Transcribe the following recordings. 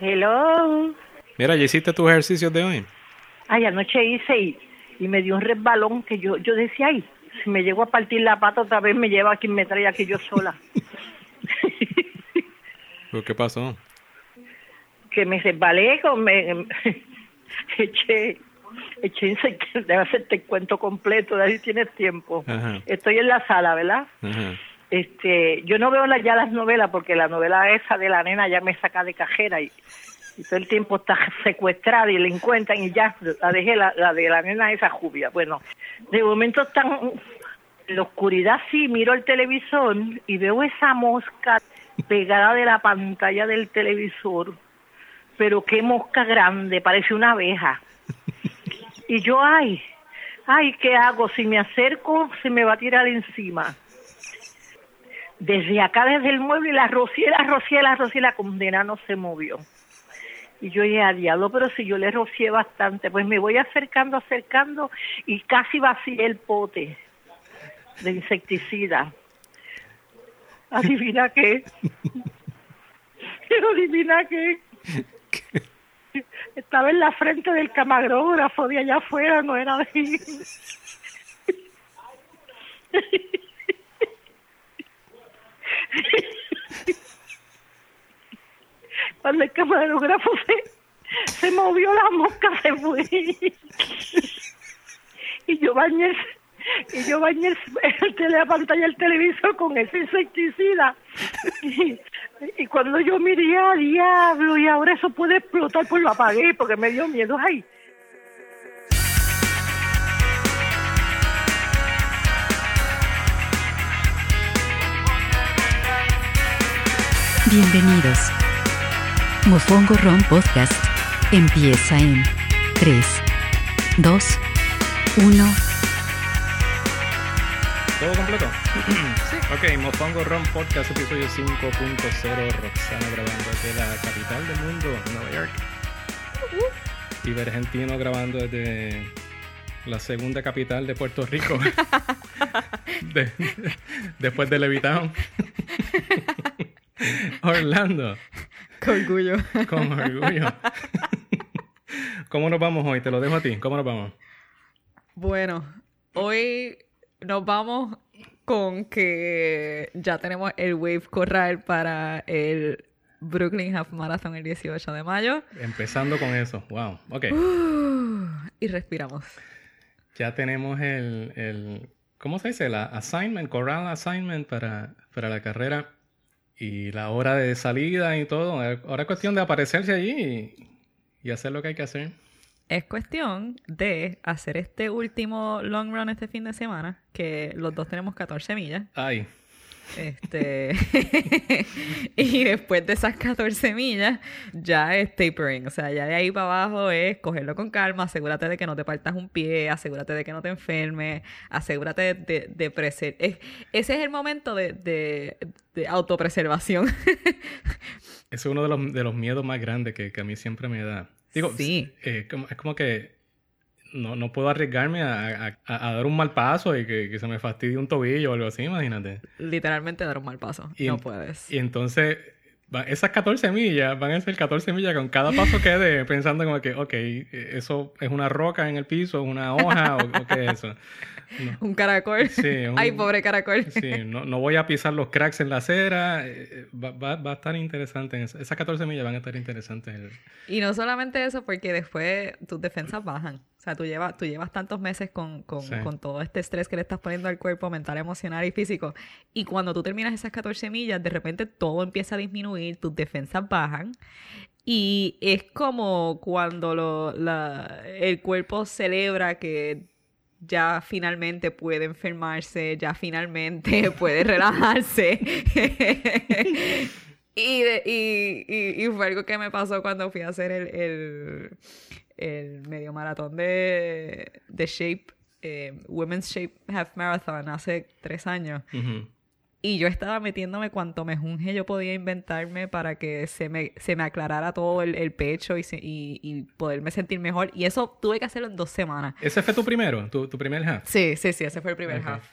Hello. Mira, ¿ya hiciste tus ejercicios de hoy? Ay, anoche hice y, y me dio un resbalón que yo yo decía, ay, si me llego a partir la pata otra vez me lleva a quien me trae aquí yo sola. ¿Pero qué pasó? que me resbalé, con, me, eché, eché insecticida, debe hacerte el cuento completo, de ahí tienes tiempo. Ajá. Estoy en la sala, ¿verdad? Ajá. Este yo no veo la- ya las novelas porque la novela esa de la nena ya me saca de cajera y, todo el tiempo está secuestrada y la encuentran y ya la dejé la, la de la nena esa jubia. Bueno de momento están en la oscuridad sí miro el televisor y veo esa mosca pegada de la pantalla del televisor pero qué mosca grande parece una abeja. Y yo ay ay qué hago si me acerco se me va a tirar encima desde acá, desde el mueble, y la rocié, la rocié, la rocié, la condena no se movió. Y yo dije, a diablo, pero si yo le rocié bastante, pues me voy acercando, acercando, y casi vacié el pote de insecticida. ¿Adivina qué? Pero adivina qué. Estaba en la frente del camarógrafo de allá afuera, no era de. Cuando el camarógrafo se, se movió, la mosca se fue. Y yo bañé, y yo bañé el, el tele- la pantalla del televisor con ese insecticida. Y, cuando yo miré, a diablo, y ahora eso puede explotar, pues lo apagué porque me dio miedo. Ay, Bienvenidos. Mofongo Ron Podcast empieza en 3, 2, 1. ¿Todo completo? sí. Ok, Mofongo Ron Podcast, episodio 5.0. Roxana grabando desde la capital del mundo, Nueva York. Y Vergentino grabando desde la segunda capital de Puerto Rico. De- después de Levitown. Orlando, Con orgullo. con orgullo. ¿Cómo nos vamos hoy? Te lo dejo a ti. ¿Cómo nos vamos? Bueno, hoy nos vamos con que ya tenemos el Wave Corral para el Brooklyn Half Marathon el 18 de mayo. Empezando con eso. Wow. Ok. Y respiramos. Ya tenemos el, el ¿cómo se dice? La assignment, corral assignment para, para la carrera y la hora de salida y todo. Ahora es cuestión de aparecerse allí y, y hacer lo que hay que hacer. Es cuestión de hacer este último long run este fin de semana, que los dos tenemos 14 millas. Ay, Este. y después de esas 14 millas, ya es tapering. O sea, ya de ahí para abajo es cogerlo con calma, asegúrate de que no te partas un pie, asegúrate de que no te enfermes, asegúrate de, de, de preser- es- Ese es el momento de, de, de autopreservación. ese es uno de los, de los miedos más grandes que, que a mí siempre me da. Digo, Sí. eh, como- es como que no, no puedo arriesgarme a, a- dar un mal paso y que, que se me fastidie un tobillo o algo así, imagínate. Literalmente dar un mal paso. Y no puedes. Y entonces, esas 14 millas van a ser 14 millas con cada paso que dé, pensando como que, ok, eso es una roca en el piso, una hoja, o, o qué es eso. No. Un caracol. Sí, un- Ay, pobre caracol. Sí, no, no voy a pisar los cracks en la acera. eh, Va, va- va a estar interesante. Esas 14 millas van a estar interesantes. Y no solamente eso, porque después tus defensas bajan. O sea, tú llevas, tú llevas tantos meses con, con, Sí. con todo este estrés que le estás poniendo al cuerpo mental, emocional y físico. Y cuando tú terminas esas 14 millas, de repente todo empieza a disminuir, tus defensas bajan. Y es como cuando lo- la- el cuerpo celebra que ya finalmente puede enfermarse, ya finalmente puede relajarse. y, y, y- fue algo que me pasó cuando fui a hacer el, el, medio maratón de, de Shape, eh, Women's Shape Half Marathon hace tres años. Y yo estaba metiéndome cuanto mejunje yo podía inventarme para que se me, se me aclarara todo el, el pecho y, se- y, y poderme sentir mejor. Y eso tuve que hacerlo en dos semanas. ¿Ese fue tu primero? ¿Tu, tu primer half? Sí, sí, sí, ese fue el primer half.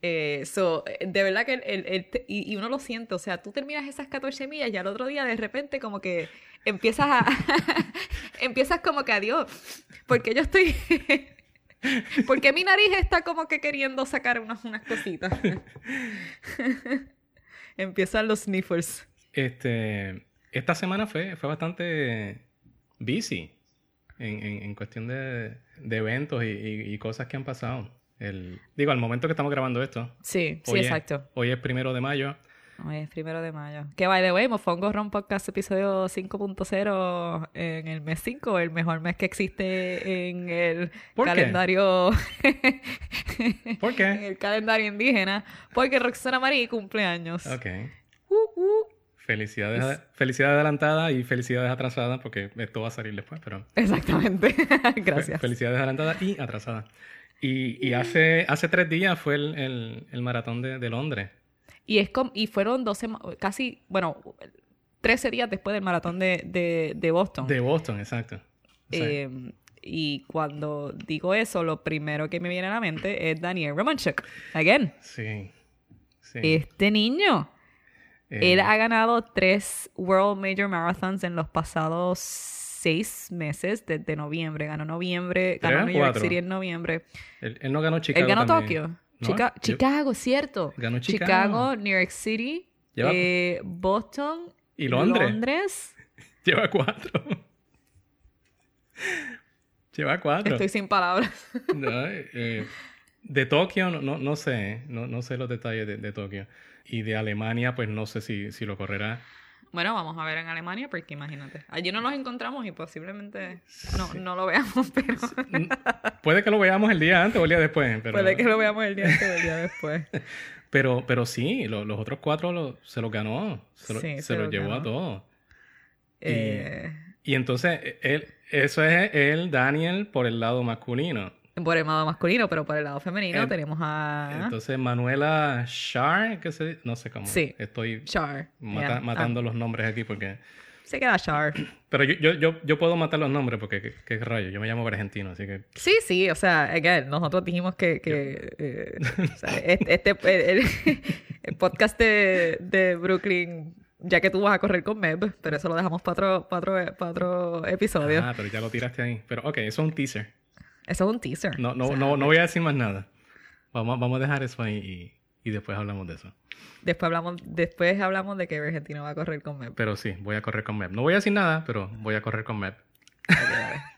Eh, so, eh, de verdad que el, el- y, y uno lo siente, o sea, tú terminas esas 14 millas y al otro día de repente como que empiezas a empiezas como que adiós, porque yo estoy porque mi nariz está como que queriendo sacar unas, unas cositas. Empiezan los sniffers. Este, esta semana fue, fue bastante busy en, en- en cuestión de, de eventos y, y- y cosas que han pasado. El, digo, al momento que estamos grabando esto, Sí, sí, hoy es- exacto. hoy es primero de mayo. Hoy es primero de mayo. Que by the way, Mofongo Ron Podcast episodio 5.0 en el mes 5, el mejor mes que existe en el ¿Por qué? calendario. ¿Por en qué? el calendario indígena. Porque Roxana Marí cumple años. Ok. Uh, uh. Felicidades, felicidades adelantadas y felicidades atrasadas, porque esto va a salir después, pero... Exactamente. Gracias. Felicidades adelantadas y atrasadas. Y, y hace, hace tres días fue el, el- el maratón de, de Londres. Y, es com- y fueron 12, ma- casi, bueno, 13 días después del maratón de, de, de Boston. De Boston, exacto. Eh, y cuando digo eso, lo primero que me viene a la mente es Daniel Romanchuk. Again, sí. sí. este niño. Eh, Él ha ganado tres World Major Marathons en los pasados seis meses, desde noviembre. Ganó noviembre, ¿Tres ganó New York? City en noviembre. él, él no ganó Chicago Él ganó también. Tokio. Chica- Chicago, cierto. Ganó Chicago. New York City, Lleva- eh, Boston Y Londres. Londres. Lleva cuatro. Lleva cuatro. Estoy sin palabras. No, eh, de Tokio, no, no, no sé. No, no sé los detalles de, de Tokio. Y de Alemania, pues no sé si, si lo correrá. Bueno, vamos a ver en Alemania porque imagínate. Allí no nos encontramos y posiblemente no, no lo veamos, pero Puede que lo veamos el día antes o el día después. Pero, puede que lo veamos el día antes o el día después. pero, pero sí, lo- los otros cuatro lo- se los ganó. Se, lo- Sí, se se los llevó a todos. Eh, Y entonces, él, eso es él, Daniel, por el lado masculino. Por el lado masculino, pero por el lado femenino tenemos a Entonces, Manuela Shar, que se, no sé cómo. Sí. Estoy Char. mata- Yeah. matando los nombres aquí porque... Ah, se queda Char. Pero yo, yo, yo, yo puedo matar los nombres porque, ¿qué, qué rayo? Yo me llamo argentino, así que... Sí, sí, o sea, again, nosotros dijimos que, que eh, o sea, este, este- el podcast de, de Brooklyn, ya que tú vas a correr con Meb, pero eso lo dejamos para otro, para otro, para otro episodio. Ah, pero ya lo tiraste ahí. Pero, ok, eso es un teaser. Eso es un teaser. No, no, O sea, no, no voy a decir más nada. Vamos, vamos a dejar eso ahí y, y después hablamos de eso. Después hablamos, después hablamos de que Argentina va a correr con Meb. Pero sí, voy a correr con Mep. No voy a decir nada, pero voy a correr con Mep.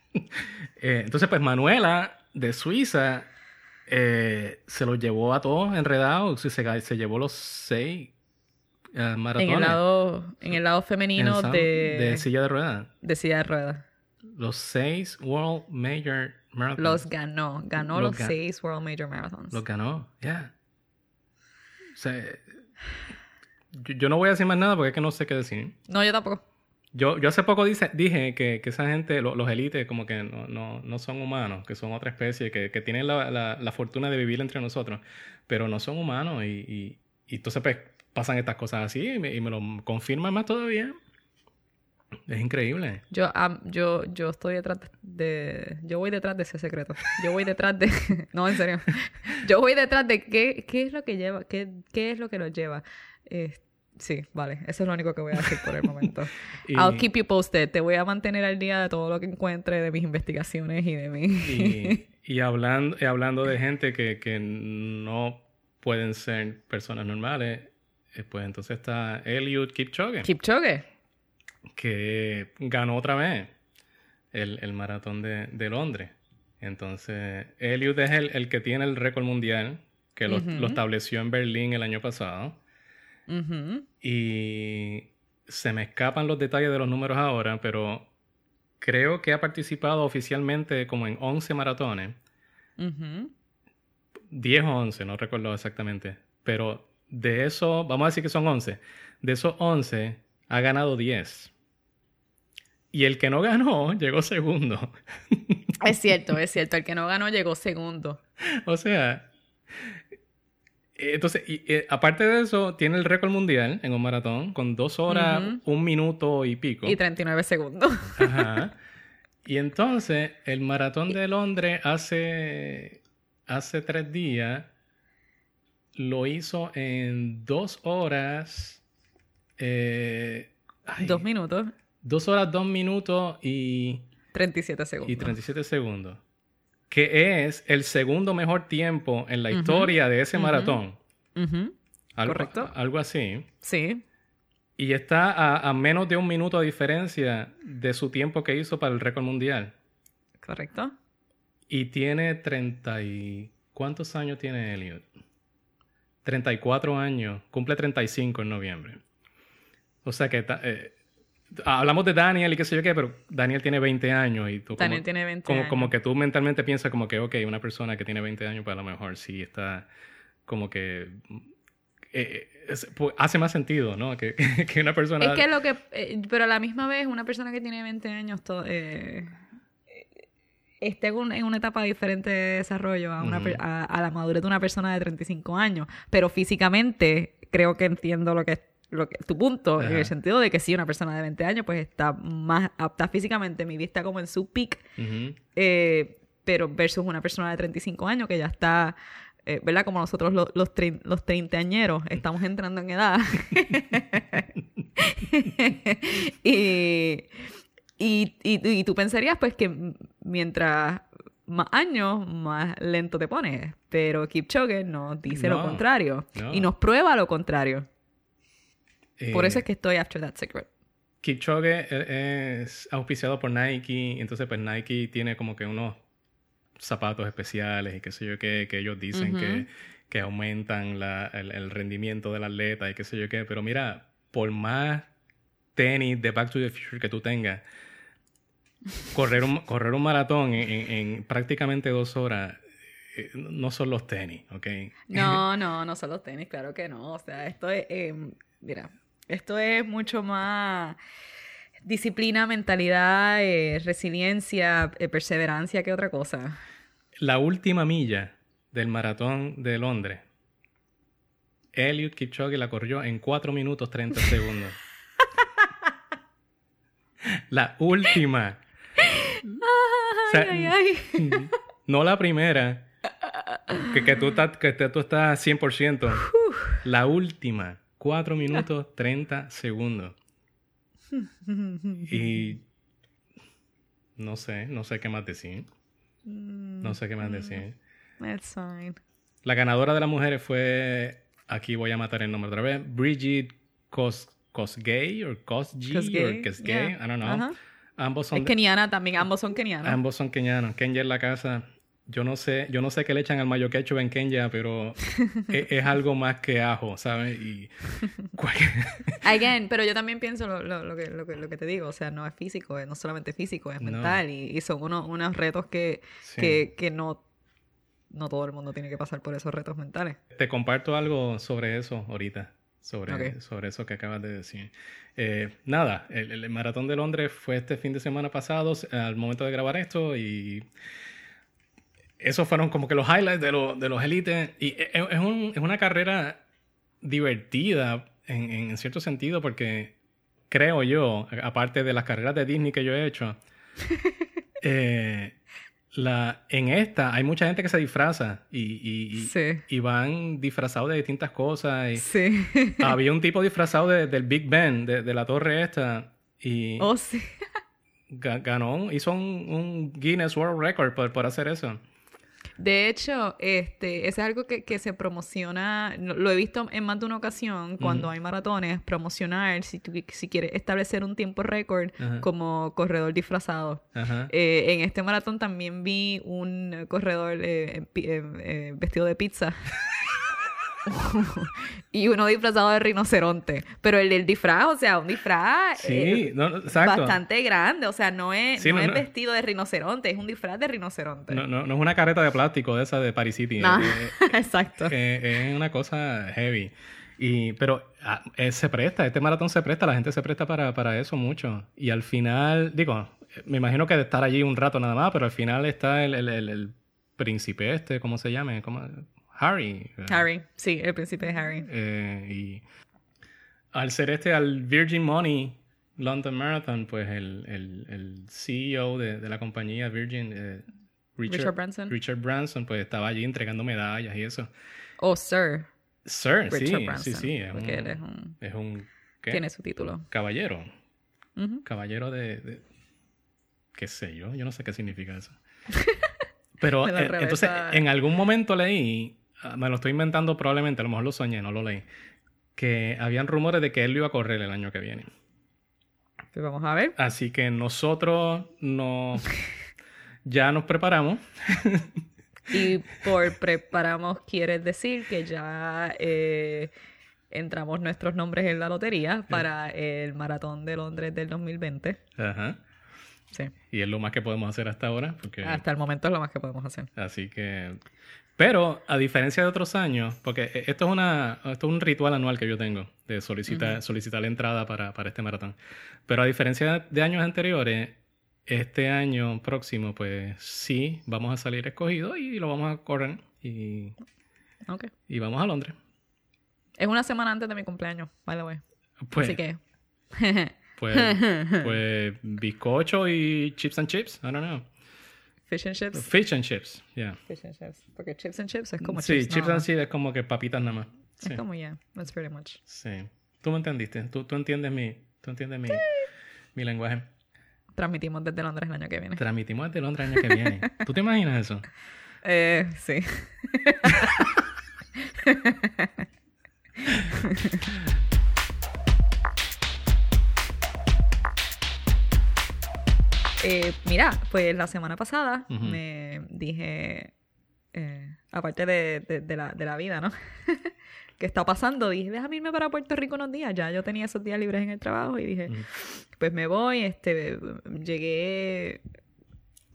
Eh, entonces, pues Manuela de Suiza eh, se los llevó a todos enredados. Se, se, llevó los seis eh, En maratones. el lado, en el lado femenino en de, de silla de ruedas. de silla de ruedas. Los seis World Major Marathons. Los ganó. Ganó Los seis World Major Marathons. Los ganó, ya. O sea, yo, yo no voy a decir más nada porque es que no sé qué decir. No, yo tampoco. Yo, yo hace poco dice, dije que, que esa gente, lo- los élites, como que no, no, no son humanos, que son otra especie, que, que tienen la, la- la fortuna de vivir entre nosotros, pero no son humanos y, y, y entonces pues pasan estas cosas así y me, y me lo confirman más todavía. Es increíble. Yo, am- yo, yo estoy detrás de... Yo voy detrás de ese secreto. Yo voy detrás de... no, en serio. Yo voy detrás de qué, qué es lo que lleva, qué, qué es lo que nos lleva. Eh, sí, vale. Eso es lo único que voy a decir por el momento. Y- I'll keep you posted. Te voy a mantener al día de todo lo que encuentre, de mis investigaciones y de mi... Y, y hablando, y hablando de gente que, que no pueden ser personas normales, eh, pues entonces está Eliud Kipchoge, Kipchoge. Que ganó otra vez el, el maratón de, de Londres. Entonces, Eliud es el, el que tiene el récord mundial, que lo, lo estableció en Berlín el año pasado. Y se me escapan los detalles de los números ahora, pero creo que ha participado oficialmente como en 11 maratones. Ujú. 10 o 11, no recuerdo exactamente. Pero de eso, vamos a decir que son 11. De esos 11, ha ganado 10. Y el que no ganó, llegó segundo. Es cierto, es cierto. El que no ganó llegó segundo. o sea, eh, entonces, y, eh, aparte de eso, tiene el récord mundial en un maratón con 2 horas, un minuto y pico. Y 39 segundos. Ajá. Y entonces, el maratón de Londres hace, hace tres días lo hizo en dos horas. eh, ay, Dos minutos, dos horas, dos minutos y, 37 segundos. y 37 segundos. Que es el segundo mejor tiempo en la historia de ese maratón. Algo, Correcto. Algo así. Sí. Y está a, a menos de un minuto de diferencia de su tiempo que hizo para el récord mundial. Correcto. Y tiene 30 y... ¿Cuántos años tiene Elliot? 34 años. Cumple 35 en noviembre. O sea que... ta- eh, hablamos de Daniel y qué sé yo qué, pero Daniel tiene 20 años y tú... Daniel como, tiene 20 como, años. como que tú mentalmente piensas como que, ok, una persona que tiene 20 años, pues a lo mejor sí está como que... eh, es- pues, hace más sentido, ¿no? Que, que una persona... Es que lo que... eh, pero a la misma vez, una persona que tiene 20 años to- eh, esté en, un- en una etapa diferente de desarrollo a, una, a la madurez de una persona de 35 años. Pero físicamente creo que entiendo lo que lo que, tu punto, en el sentido de que sí, una persona de 20 años pues está más apta físicamente, mi vista como en su peak, eh, pero versus una persona de 35 años que ya está, eh, ¿verdad? Como nosotros lo- los, trein- los treintañeros estamos entrando en edad. y, y, y, y tú pensarías pues que mientras más años, más lento te pones. Pero Kipchoge nos dice lo contrario. no. Y nos prueba lo contrario. Por Eh, eso es que estoy after that secret. Kipchoge eh, es auspiciado por Nike, entonces pues Nike tiene como que unos zapatos especiales y qué sé yo qué, que ellos dicen que, que aumentan la- el, el rendimiento del atleta y qué sé yo qué, pero mira, por más tenis de Back to the Future que tú tengas, correr un, correr un maratón en, en- en prácticamente dos horas eh, no son los tenis, ¿ok? No, no, no son los tenis, claro que no. O sea, esto es, eh, mira, esto es mucho más disciplina, mentalidad, eh, resiliencia, eh, perseverancia que otra cosa. La última milla del maratón de Londres, Eliud Kipchoge la corrió en 4 minutos 30 segundos. la última. O sea, Ay, ay, ay. No la primera. Que, que tú estás, que tú estás 100%. La última. 4 minutos 30 segundos. Y no sé, no sé qué más decir. No sé qué más decir. That's fine. La ganadora de las mujeres fue, aquí voy a matar el nombre otra vez, Bridget Kos, Kosgei o Kosgei, o yeah. I don't know. Ajá. Ambos son Es de- keniana también, ambos son kenianos. ambos son kenianos. Kenya en la casa. Yo no sé, yo no sé qué le echan al mayo ketchup en Kenya, pero es, es algo más que ajo, ¿sabes? Y cualquier- Again, pero yo también pienso lo, lo- lo que, lo, que, lo que te digo, o sea, no es físico, es no solamente físico, es No. mental y, y son unos, unos retos que, Sí. que, que no, no todo el mundo tiene que pasar por esos retos mentales. Te comparto algo sobre eso ahorita, sobre, Ok. sobre eso que acabas de decir. Eh, nada, el, el maratón de Londres fue este fin de semana pasado, al momento de grabar esto, y esos fueron como que los highlights de, lo- de los élites. Y es, es un- es una carrera divertida en, en cierto sentido, porque creo yo, aparte de las carreras de Disney que yo he hecho, eh, la, en esta hay mucha gente que se disfraza y, y- y- Sí. y van disfrazados de distintas cosas. Y Sí. había un tipo disfrazado de- del Big Ben, de, de la torre esta, y oh, sí. ganó, hizo un, un Guinness World Record por, por hacer eso. De hecho, este, eso es algo que, que se promociona, lo he visto en más de una ocasión cuando hay maratones, promocionar si, tú, si quieres establecer un tiempo récord como corredor disfrazado. Eh, en este maratón también vi un corredor eh, eh, vestido de pizza. y uno disfrazado de rinoceronte. Pero el del disfraz, o sea, un disfraz Sí, eh, no, exacto. bastante grande. O sea, no es, Sí, no no, es vestido de rinoceronte, es un disfraz de rinoceronte. No, no, no es una careta de plástico de esa de Paris City. No, eh, exacto. eh, es una cosa heavy. Y, pero ah, eh, se presta, este maratón se presta, la gente se presta para, para eso mucho. Y al final, digo, me imagino que de estar allí un rato nada más, pero al final está el, el, el- el príncipe este, ¿cómo se llama? ¿Cómo? Harry. Harry, sí, el príncipe de Harry. eh, y al ser este, al Virgin Money London Marathon, pues el, el, el CEO de, de la compañía Virgin, eh, Richard Branson. Richard Branson, pues estaba allí entregando medallas y eso. Oh, sir. Sir, Richard sí, Branson. sí, sí. Es un, él es un... es un ¿qué? Tiene su título. caballero. Caballero de, de- qué sé yo, yo no sé qué significa eso. Pero eh, entonces en algún momento leí, me lo estoy inventando probablemente, a lo mejor lo soñé, no lo leí, que habían rumores de que él lo iba a correr el año que viene. Pues vamos a ver. Así que nosotros no ya nos preparamos. Y por preparamos quiere decir que ya eh, entramos nuestros nombres en la lotería para el maratón de Londres del 2020. Ajá. Sí. Y es lo más que podemos hacer hasta ahora, porque Hasta el momento es lo más que podemos hacer. Así que. Pero, a diferencia de otros años, porque e- esto es, una, esto es un ritual anual que yo tengo de solicitar, solicitar la entrada para, para este maratón. Pero a diferencia de años anteriores, este año próximo, pues sí, vamos a salir escogidos y lo vamos a correr y, Ok. y vamos a Londres. Es una semana antes de mi cumpleaños, by the way. Pues, Así que. pues, pues, bizcocho y chips and chips, I don't know. Fish and chips. Fish and chips, yeah. Fish and chips. Porque chips and chips es como sí, chips. chips nada and chips es como que papitas nada más. Es Sí. como, yeah, that's pretty much. Sí. Tú me entendiste. Tú, tú entiendes mi, tú entiendes mi, mi lenguaje. Transmitimos desde Londres el año que viene. Transmitimos desde Londres el año que viene. ¿Tú te imaginas eso? Eh, sí. Eh, mira, pues la semana pasada me dije, eh, aparte de, de- de la, de la vida, ¿no? ¿Qué está pasando? Dije, déjame irme para Puerto Rico unos días. Ya yo tenía esos días libres en el trabajo y dije, pues me voy. Este, llegué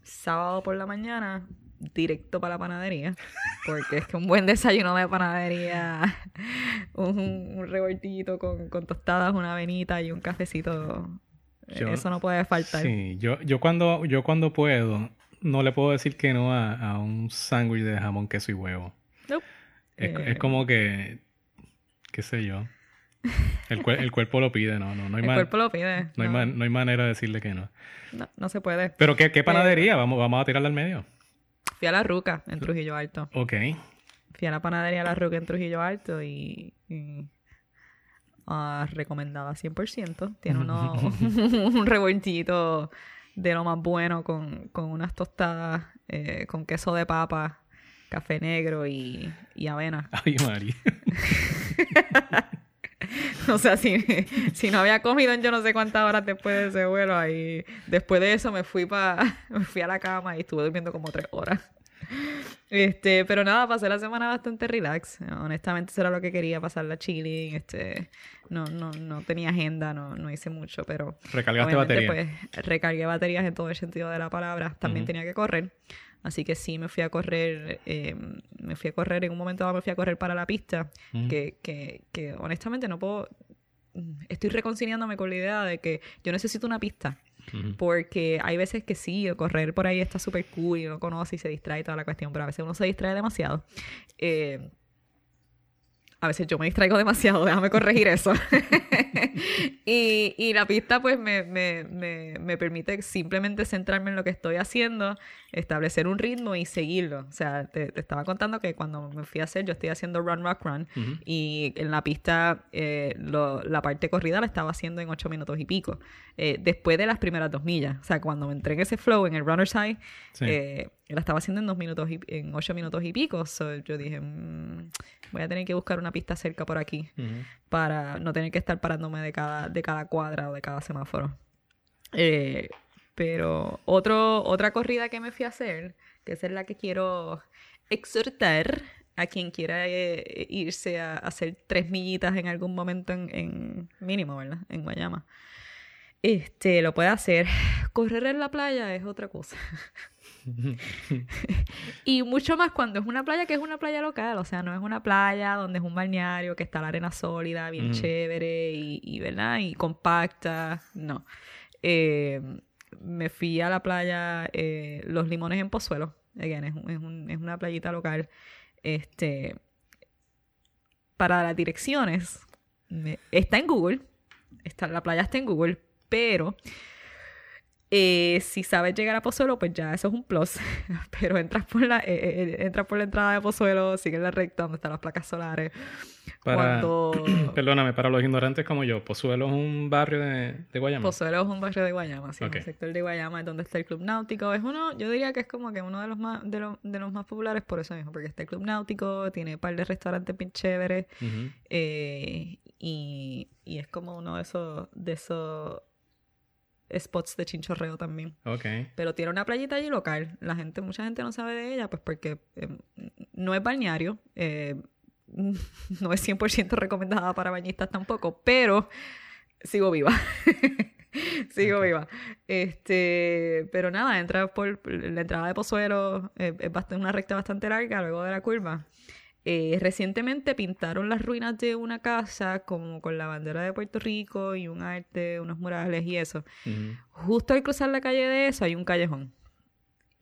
sábado por la mañana directo para la panadería. Porque es que un buen desayuno de panadería, un, un revoltillito con, con tostadas, una avenita y un cafecito. Yo- Eso no puede faltar. Sí, yo, yo cuando, yo cuando puedo, no le puedo decir que no a, a un sándwich de jamón, queso y huevo. Nope. Es, Eh, es como que, qué sé yo. El, cuer- el cuerpo lo pide, no, no, no hay, el cuerpo lo pide. no, hay man- no hay manera de decirle que no. no, no se puede. Pero ¿qué, qué panadería? Vamos, vamos a tirarla al medio. Fui a la Ruca en Trujillo Alto. Ok. Fui a la panadería La Ruca en Trujillo Alto y... y, ah, recomendada 100%. Tiene uno, un revoltillito de lo más bueno con, con unas tostadas eh, con queso de papa, café negro y, y avena. Ay, Mari. O sea, si, si no había comido en yo no sé cuántas horas después de ese vuelo, ahí después de eso me fui pa, me fui a la cama y estuve durmiendo como tres horas. Este, pero nada, pasé la semana bastante relax. Honestamente, eso era lo que quería, pasarla chilling. Este, no, no, no tenía agenda, no, no hice mucho, pero Recargaste obviamente, batería. pues recargué baterías en todo el sentido de la palabra. También Ujú. tenía que correr. Así que sí, me fui a correr, eh, me fui a correr, en un momento dado me fui a correr para la pista, Ujú. que, que, que honestamente no puedo, estoy reconciliándome con la idea de que yo necesito una pista, Porque hay veces que sí, correr por ahí está súper cool y uno conoce y se distrae toda la cuestión, pero a veces uno se distrae demasiado. Eh, a veces yo me distraigo demasiado, déjame corregir eso. y, y la pista pues me, me, me, me permite simplemente centrarme en lo que estoy haciendo, establecer un ritmo y seguirlo. O sea, te, te estaba contando que cuando me fui a hacer, yo estoy haciendo Run Rock Run Ujú. y en la pista eh, lo- la parte corrida la estaba haciendo en ocho minutos y pico. Eh, después de las primeras dos millas. O sea, cuando me entré en ese flow en el Runner's High, Sí. eh, la estaba haciendo en dos minutos y, en ocho minutos y pico. So, yo dije, "Mm, voy a tener que buscar una pista cerca por aquí Ujú. para no tener que estar parándome de cada, de cada cuadra o de cada semáforo. Eh, pero otro, otra corrida que me fui a hacer, que esa es la que quiero exhortar a quien quiera eh, irse a hacer tres millitas en algún momento en, en mínimo, ¿verdad? En Guayama. Este, lo puede hacer. Correr en la playa es otra cosa. y mucho más cuando es una playa que es una playa local, o sea, no es una playa donde es un balneario que está la arena sólida, bien Ujú. chévere y, y, ¿verdad? Y compacta, no. Eh, me fui a la playa eh, Los Limones en Pozuelo, again, es, un- es, un- es una playita local. Este, para las direcciones, me- está en Google, está, la playa está en Google, pero eh, si sabes llegar a Pozuelo, pues ya eso es un plus. Pero entras por la, eh, eh, entras por la entrada de Pozuelo, sigues la recta donde están las placas solares. Para, Cuando perdóname, para los ignorantes como yo, Pozuelo es un barrio de, de Guayama. Pozuelo es un barrio de Guayama, sí, Ok. un sector de Guayama es donde está el Club Náutico. Es uno, yo diría que es como que uno de los más, de, los- de los más populares por eso mismo, porque está el Club Náutico, tiene un par de restaurantes bien chéveres, eh, y, y es como uno de esos, de esos spots de chinchorreo también. Ok. Pero tiene una playita allí local. La gente, mucha gente no sabe de ella, pues porque eh, no es balneario. eh, no es 100% recomendada para bañistas tampoco, pero sigo viva. sigo Ok. viva. Este, pero nada, entra por la entrada de Pozuelo, eh, es bastante, una recta bastante larga luego de la curva. Eh, recientemente pintaron las ruinas de una casa como con la bandera de Puerto Rico y un arte, unos murales y eso. Justo al cruzar la calle de eso hay un callejón.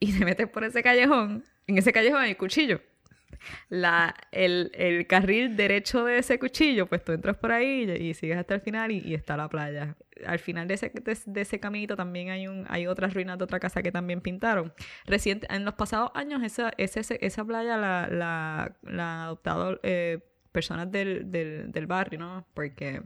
Y te metes por ese callejón. En ese callejón hay cuchillo. La, el, el carril derecho de ese cuchillo, pues tú entras por ahí y, y sigues hasta el final y, y está la playa. Al final de ese, de, ese caminito también hay un hay otras ruinas de otra casa que también pintaron. Reciente, en los pasados años esa, ese- esa playa la, la, la han adoptado eh, personas del, del, del barrio, ¿no? Porque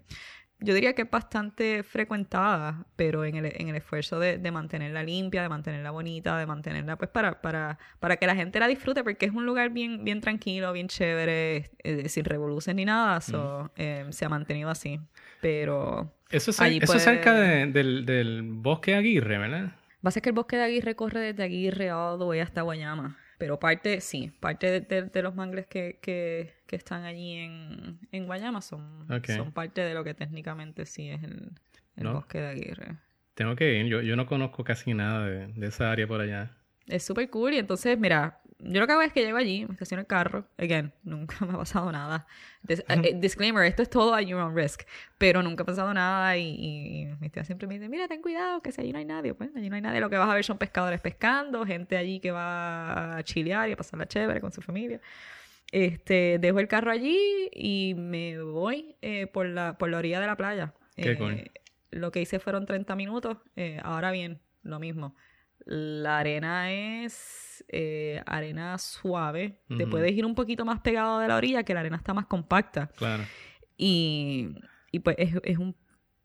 yo diría que es bastante frecuentada, pero en el, en el esfuerzo de, de mantenerla limpia, de mantenerla bonita, de mantenerla pues para, para, para que la gente la disfrute, porque es un lugar bien, bien tranquilo, bien chévere, eh, sin revoluciones ni nada, so, eh, se ha mantenido así. Pero Eso es, Allí eso es puede- cerca de- del, del bosque Aguirre, ¿verdad? va a ser que el bosque de Aguirre corre desde Aguirre all the way hasta Guayama. Pero parte, sí, parte de, de- de los mangles que, que, que están allí en, en Guayama son, son parte de lo que técnicamente sí es el, el ¿No? bosque de Aguirre. Tengo que ir. Yo, yo no conozco casi nada de, de esa área por allá. Es súper cool y entonces, mira, yo lo que hago es que llego allí, me estaciono el carro, again, nunca me ha pasado nada. Eh, disclaimer, esto es todo at your own risk, pero nunca ha pasado nada y, y, y mi tía siempre me dice, mira, ten cuidado, que si allí no hay nadie, pues allí no hay nadie, lo que vas a ver son pescadores pescando, gente allí que va a chilear y a pasarla chévere con su familia. Este, dejo el carro allí y me voy eh, por, la, por la orilla de la playa. Qué Eh, cool. Lo que hice fueron 30 minutos. eh, ahora bien, lo mismo. La arena es eh, arena suave. Te puedes ir un poquito más pegado de la orilla, que la arena está más compacta. Claro. Y, y pues es, es un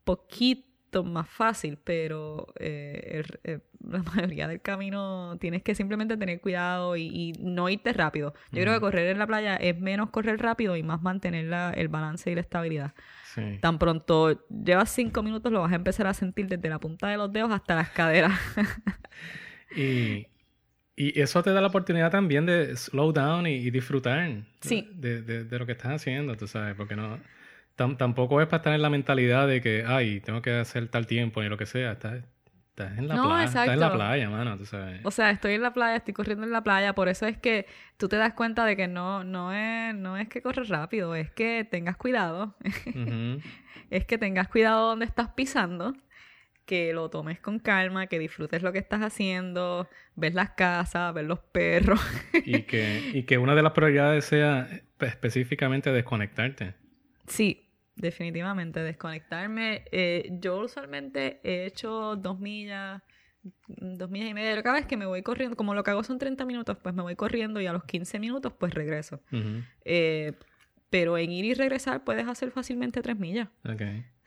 poquito más fácil, pero eh, el- eh, la mayoría del camino tienes que simplemente tener cuidado y, y no irte rápido. Yo creo que correr en la playa es menos correr rápido y más mantener la- el balance y la estabilidad. Sí. Tan pronto llevas cinco minutos lo vas a empezar a sentir desde la punta de los dedos hasta las caderas. Y, y eso te da la oportunidad también de slow down y, y disfrutar Sí. de, de- de lo que estás haciendo, tú sabes, porque no tampoco es para estar en la mentalidad de que, ay, tengo que hacer tal tiempo ni lo que sea. Estás, estás en la No, playa, estás en la playa, mano, tú sabes. O sea, estoy en la playa, estoy corriendo en la playa, por eso es que tú te das cuenta de que no, no, es, no es que corres rápido, es que tengas cuidado, es que tengas cuidado donde estás pisando, que lo tomes con calma, que disfrutes lo que estás haciendo, ves las casas, ves los perros. y, que, y que una de las prioridades sea espe- específicamente desconectarte. Sí, definitivamente, desconectarme. Eh, yo usualmente he hecho dos millas, dos millas y media. Pero cada vez que me voy corriendo, como lo que hago son 30 minutos, pues me voy corriendo y a los 15 minutos pues regreso. Eh, pero en ir y regresar puedes hacer fácilmente tres millas.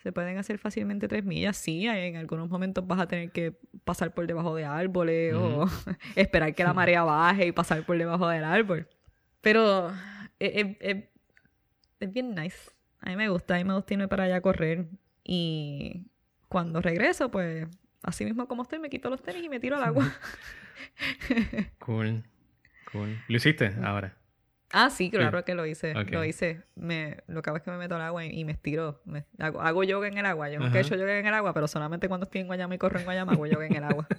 Se pueden hacer fácilmente tres millas. Sí, en algunos momentos vas a tener que pasar por debajo de árboles o esperar que la marea baje y pasar por debajo del árbol. Pero es, es- es- es bien nice. A mí me gusta, a mí me gusta irme para allá a correr. Y cuando regreso, pues así mismo como estoy, me quito los tenis y me tiro al agua. Cool. Cool. ¿Lo hiciste ahora? Ah, sí, claro que lo hice. Lo hice. Me, lo que hago es que me meto al agua y, y me estiro. Me- hago, hago yoga en el agua. Yo nunca he hecho yoga en el agua, pero solamente cuando estoy en Guayama y corro en Guayama hago yoga en el agua.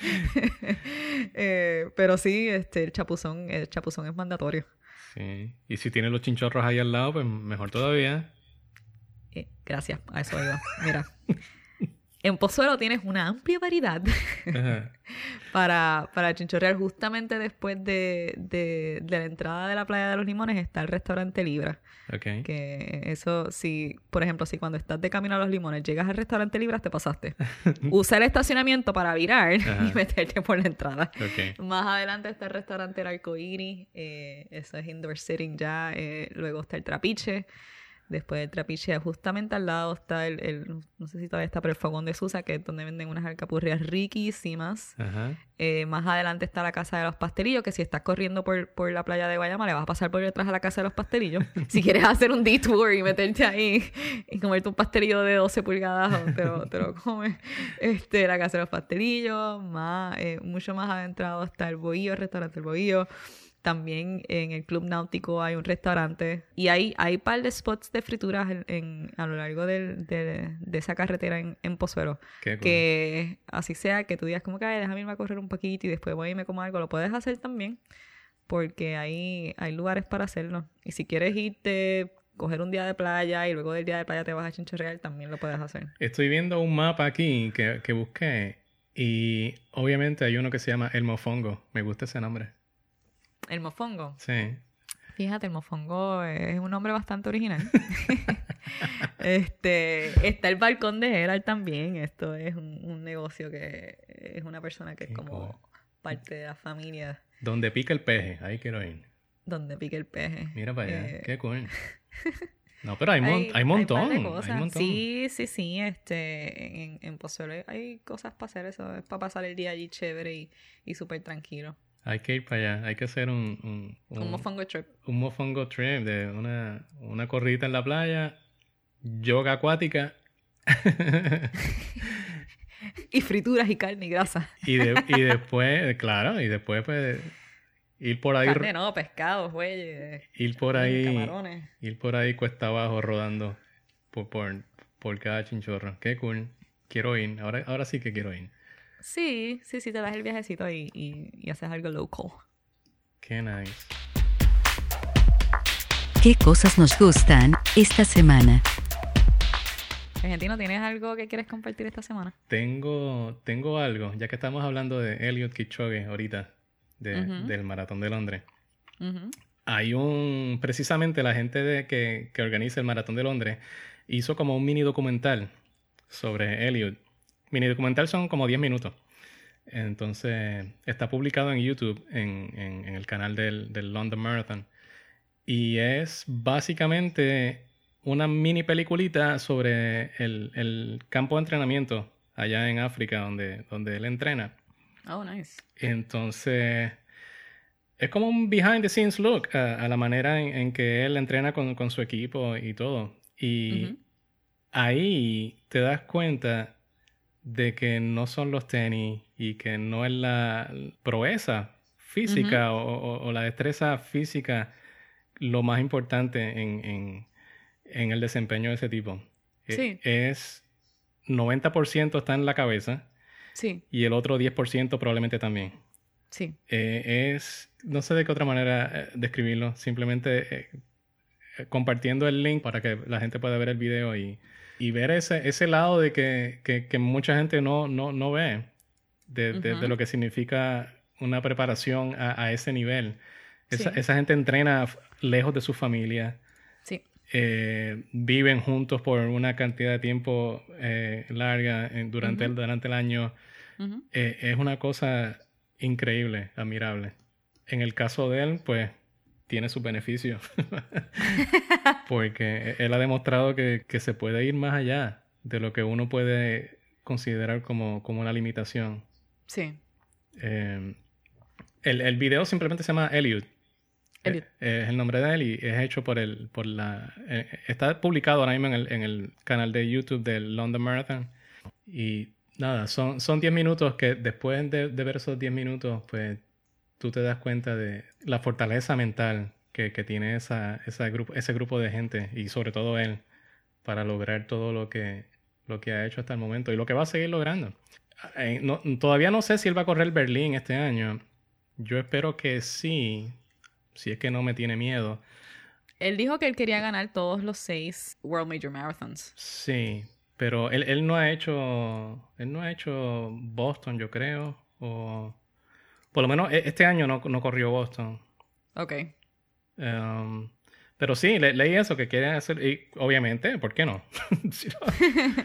Eh, pero sí, este, el chapuzón, el chapuzón es mandatorio. Sí. Y si tienes los chinchorros ahí al lado, pues mejor todavía. Eh, gracias, a eso iba. Mira, En Pozuelo tienes una amplia variedad para, para chinchorrear. Justamente después de, de, de la entrada de la playa de los limones está el restaurante Libra. Que eso, si, por ejemplo, si cuando estás de camino a los limones llegas al restaurante Libra, te pasaste. Usa el estacionamiento para virar Ajá. y meterte por la entrada. Ok. Más adelante está el restaurante El Arcoíris, eh, eso es indoor sitting ya. eh, luego está el Trapiche. Después del Trapiche, justamente al lado está el, el- no sé si todavía está, pero el Fogón de Susa, que es donde venden unas alcapurrias riquísimas. Ajá. Eh, más adelante está la Casa de los Pastelillos, que si estás corriendo por, por la playa de Guayama, le vas a pasar por detrás a la Casa de los Pastelillos. si quieres hacer un detour y meterte ahí y comerte un pastelillo de 12 pulgadas, te lo, te lo comes. Este, la Casa de los Pastelillos, más, eh, mucho más adentrado está el Bohío, el restaurante El Bohío. También en el Club Náutico hay un restaurante. Y hay, hay un par de spots de frituras en, en- a lo largo del- de, de esa carretera en, en Pozuelo Qué cool. que así sea, que tú digas como que "Ay, déjame irme a correr un poquito y después voy y me como algo, lo puedes hacer también, porque hay, hay lugares para hacerlo. Y si quieres irte, coger un día de playa y luego del día de playa te vas a chinchorreal, también lo puedes hacer. Estoy viendo un mapa aquí que, que busqué y obviamente hay uno que se llama El Mofongo. Me gusta ese nombre. El mofongo. Sí. Fíjate, el mofongo es un nombre bastante original. este, está el balcón de Gerald también. Esto es un, un negocio que es una persona que es como parte de la familia Donde pica el peje. Ahí quiero ir. donde pique el peje. Mira para allá. Eh, Qué cool. No, pero hay, mon- hay, un montón. Hay, cosas. montón. Sí, sí, sí. Este, en, en Pozuelo hay cosas para hacer eso. Es para pasar el día allí chévere y, y súper tranquilo. Hay que ir para allá. Hay que hacer un, un, Un mofongo trip. un mofongo trip de una, una corridita en la playa, yoga acuática Y frituras y carne y grasa. y, de- y después, claro, y después pues ir por ahí, Carne no, pescados, güeyes. ir por ahí, Camarones. ir por ahí cuesta abajo rodando por, por, por cada chinchorro. Qué cool. Quiero ir. Ahora, ahora sí que quiero ir. Sí, sí, sí, te das el viajecito y, y, y haces algo local. Qué nice. ¿Qué cosas nos gustan esta semana? Argentino, ¿tienes algo que quieres compartir esta semana? Tengo, tengo algo, ya que estamos hablando de Elliot Kipchoge ahorita, de- del Maratón de Londres. Hay un, precisamente la gente de, que, que organiza el Maratón de Londres hizo como un mini documental sobre Elliot. Mini documental son como 10 minutos. Entonces está publicado en YouTube, en, en- en el canal del, del London Marathon. Y es básicamente una mini peliculita sobre el, el campo de entrenamiento allá en África donde, donde él entrena. Oh, nice. Entonces, es como un behind the scenes look a, a la manera en, en que él entrena con, con su equipo y todo. Y ahí te das cuenta de que no son los tenis y que no es la proeza física o, o- o la destreza física lo más importante en, en- en el desempeño de ese tipo. E- Sí. Es 90% está en la cabeza Sí, y el otro 10% probablemente también. sí. Eh, es, no sé de qué otra manera eh, describirlo, simplemente eh, eh, compartiendo el link para que la gente pueda ver el video y, y ver ese, ese lado de que, que- que mucha gente no, no, no ve, de, de- lo que significa una preparación a, a ese nivel. Esa, Sí. esa gente entrena lejos de su familia, Sí. eh, viven juntos por una cantidad de tiempo eh, larga en- durante, el, durante el año. Eh, es una cosa increíble, admirable. En el caso de él, pues tiene sus beneficios. Porque él ha demostrado que, que se puede ir más allá de lo que uno puede considerar como, como una limitación. Sí. Eh, el, el video simplemente se llama Elliot. Elliot. Eh, es el nombre de él y es hecho por el, por la, eh, está publicado ahora mismo en el, en el canal de YouTube del London Marathon. Y nada, son, son 10 minutos que después de, de ver esos 10 minutos, pues tú te das cuenta de la fortaleza mental que, que tiene esa, esa grupo, ese grupo de gente y sobre todo él para lograr todo lo que, lo que ha hecho hasta el momento y lo que va a seguir logrando. Eh, no- todavía no sé si él va a correr Berlín este año. Yo espero que sí, si es que no me tiene miedo. Él dijo que él quería ganar todos los seis World Major Marathons. Sí, Pero él, él no ha hecho. Él no ha hecho Boston, yo creo. O. Por lo menos e- este año no, no corrió Boston. Ok. Um, pero sí, le- leí eso que quieren hacer. Y obviamente, ¿por qué no? Si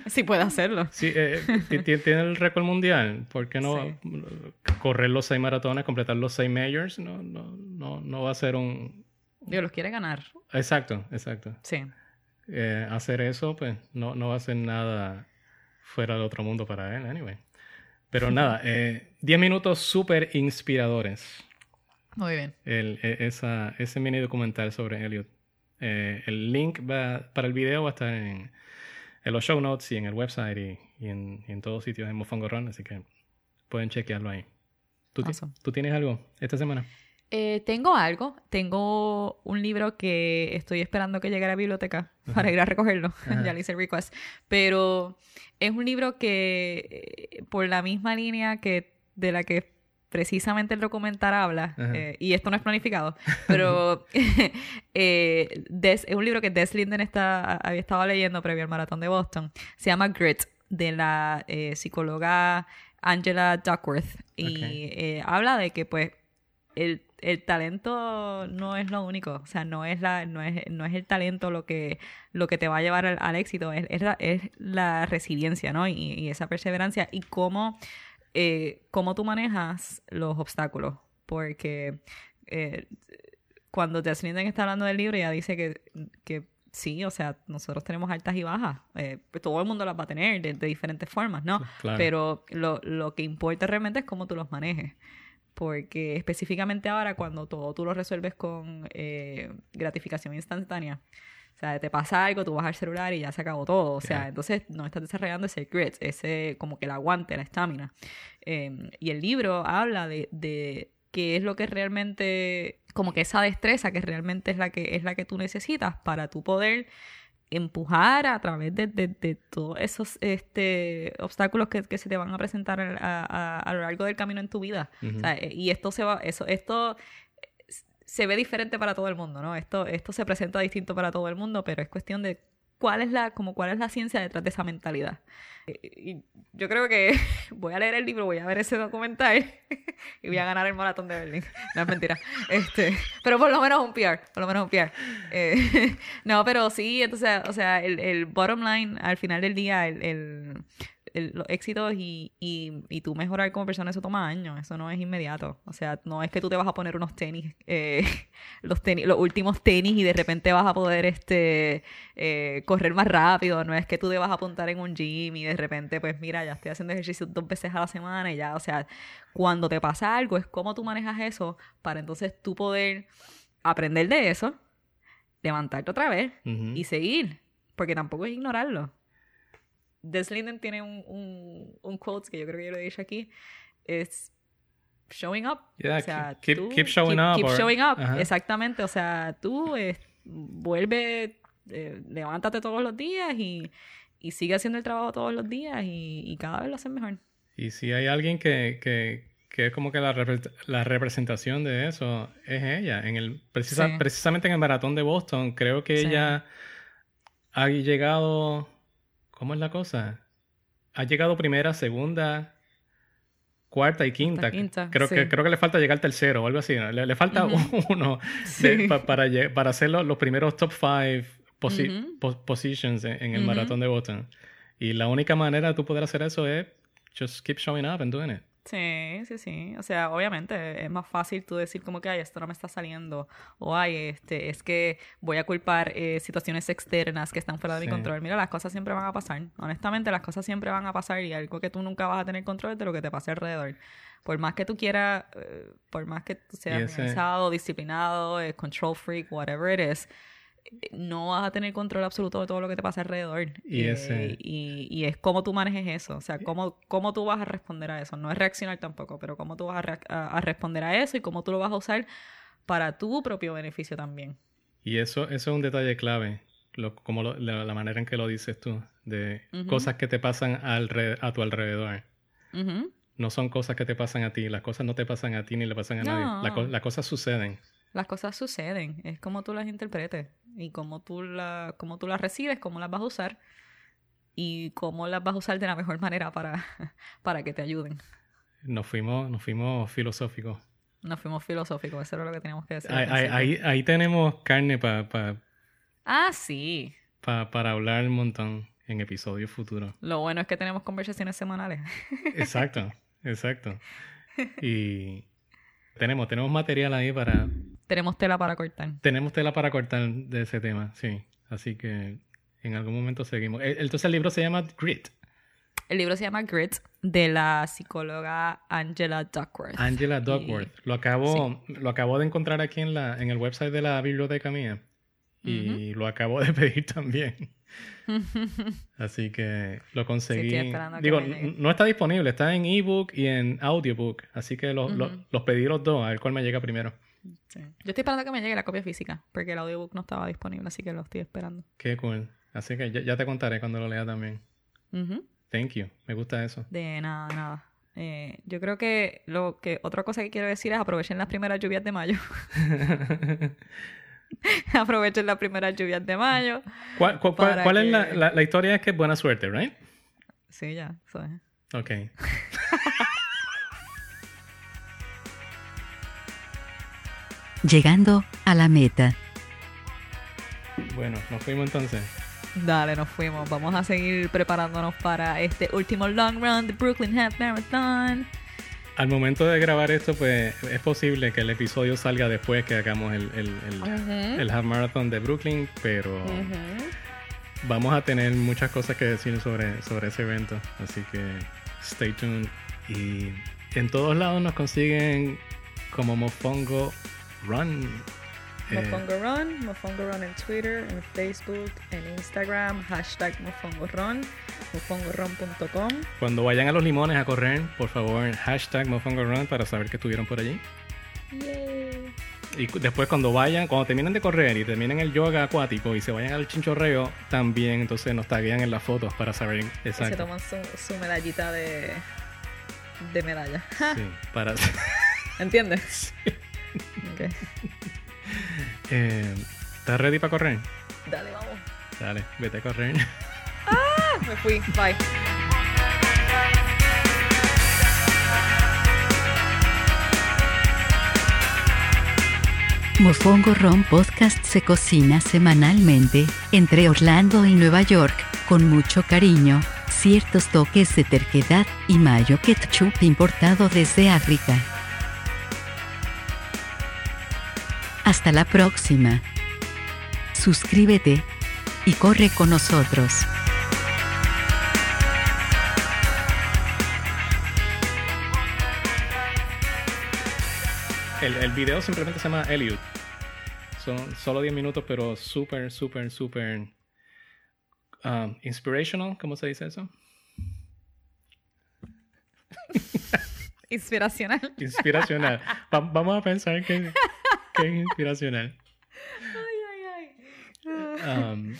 Sí puede hacerlo. sí, eh, ti- ti- tiene el récord mundial. ¿Por qué no correr los seis maratones, completar los seis majors? No, no, no, no va a ser un. Dios, los quiere ganar. Exacto, exacto. Sí. Eh, hacer eso, pues no, no va a ser nada fuera del otro mundo para él, anyway. Pero nada, eh, 10 minutos súper inspiradores. Muy bien. El, e- esa, ese mini documental sobre Elliot. Eh, el link va, para el video va a estar en, en los show notes y en el website y, y en, en todos sitios en Mofongo Run, así que pueden chequearlo ahí. ¿Tú, Awesome. ¿Tú tienes algo esta semana? Eh, tengo algo. Tengo un libro que estoy esperando que llegue a la biblioteca para ir a recogerlo. Ajá. ya le hice el request. Pero es un libro que, eh, por la misma línea que de la que precisamente el documental habla, eh, y esto no es planificado, pero eh, Des- es un libro que Des Linden está, había estado leyendo previo al maratón de Boston. Se llama Grit, de la psicóloga Angela Duckworth. Y habla de que, pues, el, el talento no es lo único, o sea, no es la, no es, no es el talento lo que, lo que te va a llevar al, al éxito, es, es, la, es la resiliencia, ¿no? Y, y esa perseverancia y cómo, eh, cómo tú manejas los obstáculos, porque eh, cuando Linden está hablando del libro, ella dice que, que sí, o sea, nosotros tenemos altas y bajas, eh, pues todo el mundo las va a tener de, de diferentes formas, ¿no? Claro. Pero lo, lo que importa realmente es cómo tú los manejes. Porque específicamente ahora, cuando todo tú lo resuelves con eh, gratificación instantánea, o sea, te pasa algo, tú vas al celular y ya se acabó todo. O sea, Yeah. entonces no estás desarrollando ese grit, ese como que el aguante, la estamina. Eh, y el libro habla de, de qué es lo que realmente, como que esa destreza que realmente es la que es la que tú necesitas para tú poder empujar a través de, de- de todos esos este, obstáculos que, que se te van a presentar a, a- a lo largo del camino en tu vida. O sea, eh, y esto se va, eso, esto eh, se ve diferente para todo el mundo, ¿no? Esto, esto se presenta distinto para todo el mundo, pero es cuestión de cuál es la, como cuál es la ciencia detrás de esa mentalidad. Y yo creo que voy a leer el libro, voy a ver ese documental y voy a ganar el maratón de Berlín. No es mentira. Este, pero por lo menos un PR, por lo menos un PR. Eh, no, pero sí, entonces, o sea, el, el bottom line al final del día, el, el- el- los éxitos y, y, y tú mejorar como persona, eso toma años, eso no es inmediato. O sea, no es que tú te vas a poner unos tenis, eh, los tenis, los últimos tenis y de repente vas a poder este eh, correr más rápido, no es que tú te vas a apuntar en un gym y de repente, pues mira, ya estoy haciendo ejercicio dos veces a la semana y ya, o sea, cuando te pasa algo, es cómo tú manejas eso para entonces tú poder aprender de eso, levantarte otra vez Ujú. y seguir, porque tampoco es ignorarlo. Des Linden tiene un, un, un quote que yo creo que yo lo he dicho aquí, es showing up. Yeah, o sea, keep- tú- keep showing up Keep or- showing up, Ajá. exactamente. O sea, tú eh, vuelve, eh, levántate todos los días y, y sigue haciendo el trabajo todos los días y, y cada vez lo haces mejor. Y si hay alguien que, que, que es como que la, repre- la representación de eso, es ella. En el, precisa- Sí. Precisamente en el maratón de Boston, creo que Sí. ella ha llegado... ¿Cómo es la cosa? Ha llegado primera, segunda, cuarta y quinta. quinta, creo, sí. que, creo que le falta llegar tercero o algo así. ¿no? Le, le falta uno Sí. de- pa- para, para hacer los, los primeros top five posi- Ujú. po- positions en, en el maratón de Boston. Y la única manera de tú poder hacer eso es just keep showing up and doing it. Sí, sí, sí. O sea, obviamente es más fácil tú decir como que, ay, esto no me está saliendo. O, ay, este, es que voy a culpar eh, situaciones externas que están fuera de mi control. Mira, las cosas siempre van a pasar. Honestamente, las cosas siempre van a pasar y algo que tú nunca vas a tener control es de lo que te pase alrededor. Por más que tú quieras, eh, por más que tú seas ese- organizado, disciplinado, eh, control freak, whatever it is, no vas a tener control absoluto de todo lo que te pasa alrededor. Y Eh, y, y es cómo tú manejes eso. O sea, cómo, cómo tú vas a responder a eso. No es reaccionar tampoco, pero cómo tú vas a, a- a responder a eso y cómo tú lo vas a usar para tu propio beneficio también. Y eso, eso es un detalle clave, lo- como lo- la, la manera en que lo dices tú, de cosas que te pasan alre- a tu alrededor. No son cosas que te pasan a ti, las cosas no te pasan a ti ni le pasan a nadie. La las cosas suceden. Las cosas suceden. Es como tú las interpretes y cómo tú, la, cómo tú las recibes, cómo las vas a usar. y cómo las vas a usar de la mejor manera para, para que te ayuden. Nos fuimos, nos fuimos filosóficos. Nos fuimos filosóficos, eso era lo que teníamos que decir. Ahí, ahí, ahí, ahí tenemos carne para pa, ah, sí. pa- para hablar un montón en episodios futuros. Lo bueno es que tenemos conversaciones semanales. Exacto, exacto. Y tenemos, tenemos material ahí para... tenemos tela para cortar. Tenemos tela para cortar de ese tema, sí. Así que en algún momento seguimos. Eh, Entonces el libro se llama Grit. El libro se llama Grit de la psicóloga Angela Duckworth. Angela Y- Duckworth. Lo acabo, lo acabo de encontrar aquí en, la, en el website de la biblioteca mía. Y lo acabo de pedir también. Así que lo conseguí. que Digo, no está disponible, está en ebook y en audiobook. Así que lo- lo- Ujú. los pedí los dos, a ver cuál me llega primero. Sí. Yo estoy esperando que me llegue la copia física, porque el audiobook no estaba disponible, así que lo estoy esperando. Qué cool. Así que ya, ya te contaré cuando lo lea también. Thank you. Me gusta eso. De nada, de nada. Eh, yo creo que lo que otra cosa que quiero decir es aprovechen las primeras lluvias de mayo. aprovechen las primeras lluvias de mayo. ¿Cuál, cuál- cuál- es la, la, la historia? Es que es buena suerte, ¿right? Sí, ya, es. Ok. Llegando a la meta. Bueno, nos fuimos entonces. Dale, nos fuimos. Vamos a seguir preparándonos para este último long run de Brooklyn Half Marathon. Al momento de grabar esto, pues es posible que el episodio salga después que hagamos el, el, el, Half Marathon de Brooklyn, pero vamos a tener muchas cosas que decir sobre, sobre ese evento. Así que stay tuned. Y en todos lados nos consiguen como Mofongo Run. Eh, Mofongo Run, Mofongo Run en Twitter, en Facebook, en Instagram, hashtag Mofongo Run, mofongoron.com. cuando vayan a los limones a correr, por favor, hashtag Mofongo Run para saber que estuvieron por allí. Yay. Y después cuando vayan, cuando terminen de correr y terminen el yoga acuático y se vayan al chinchorreo, también entonces nos taguean en las fotos para saber Y se exacto. toman su, su medallita de, de medalla. Sí, para... ¿Entiendes? Eh, ¿Estás ready para correr? Dale, vamos. Dale, vete a correr. Me fui. Bye. Mofongo Ron Podcast se cocina semanalmente entre Orlando y Nueva York, con mucho cariño, ciertos toques de terquedad y mayo ketchup importado desde África. Hasta la próxima. Suscríbete y corre con nosotros. El, el video simplemente se llama Elliot. Son solo 10 minutos, pero súper, súper, súper um, inspirational. ¿Cómo se dice eso? Inspiracional. Inspiracional. Va- vamos a pensar que, es inspiracional. Ay, ay, ay. Um,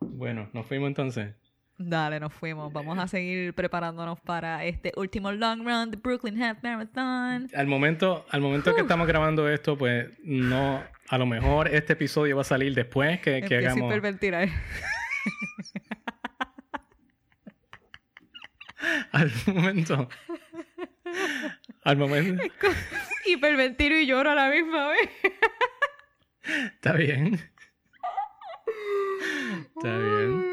bueno, nos fuimos entonces. Dale, nos fuimos. Vamos a seguir preparándonos para este último long run de Brooklyn Half Marathon. Al momento, al momento que estamos grabando esto, pues no, a lo mejor este episodio va a salir después que, que hagamos. Al momento. Al momento. Hiperventilo y lloro a la misma vez. Está bien. Está bien.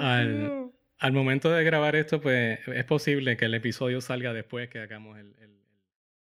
Al, al momento de grabar esto, pues es posible que el episodio salga después que hagamos el- el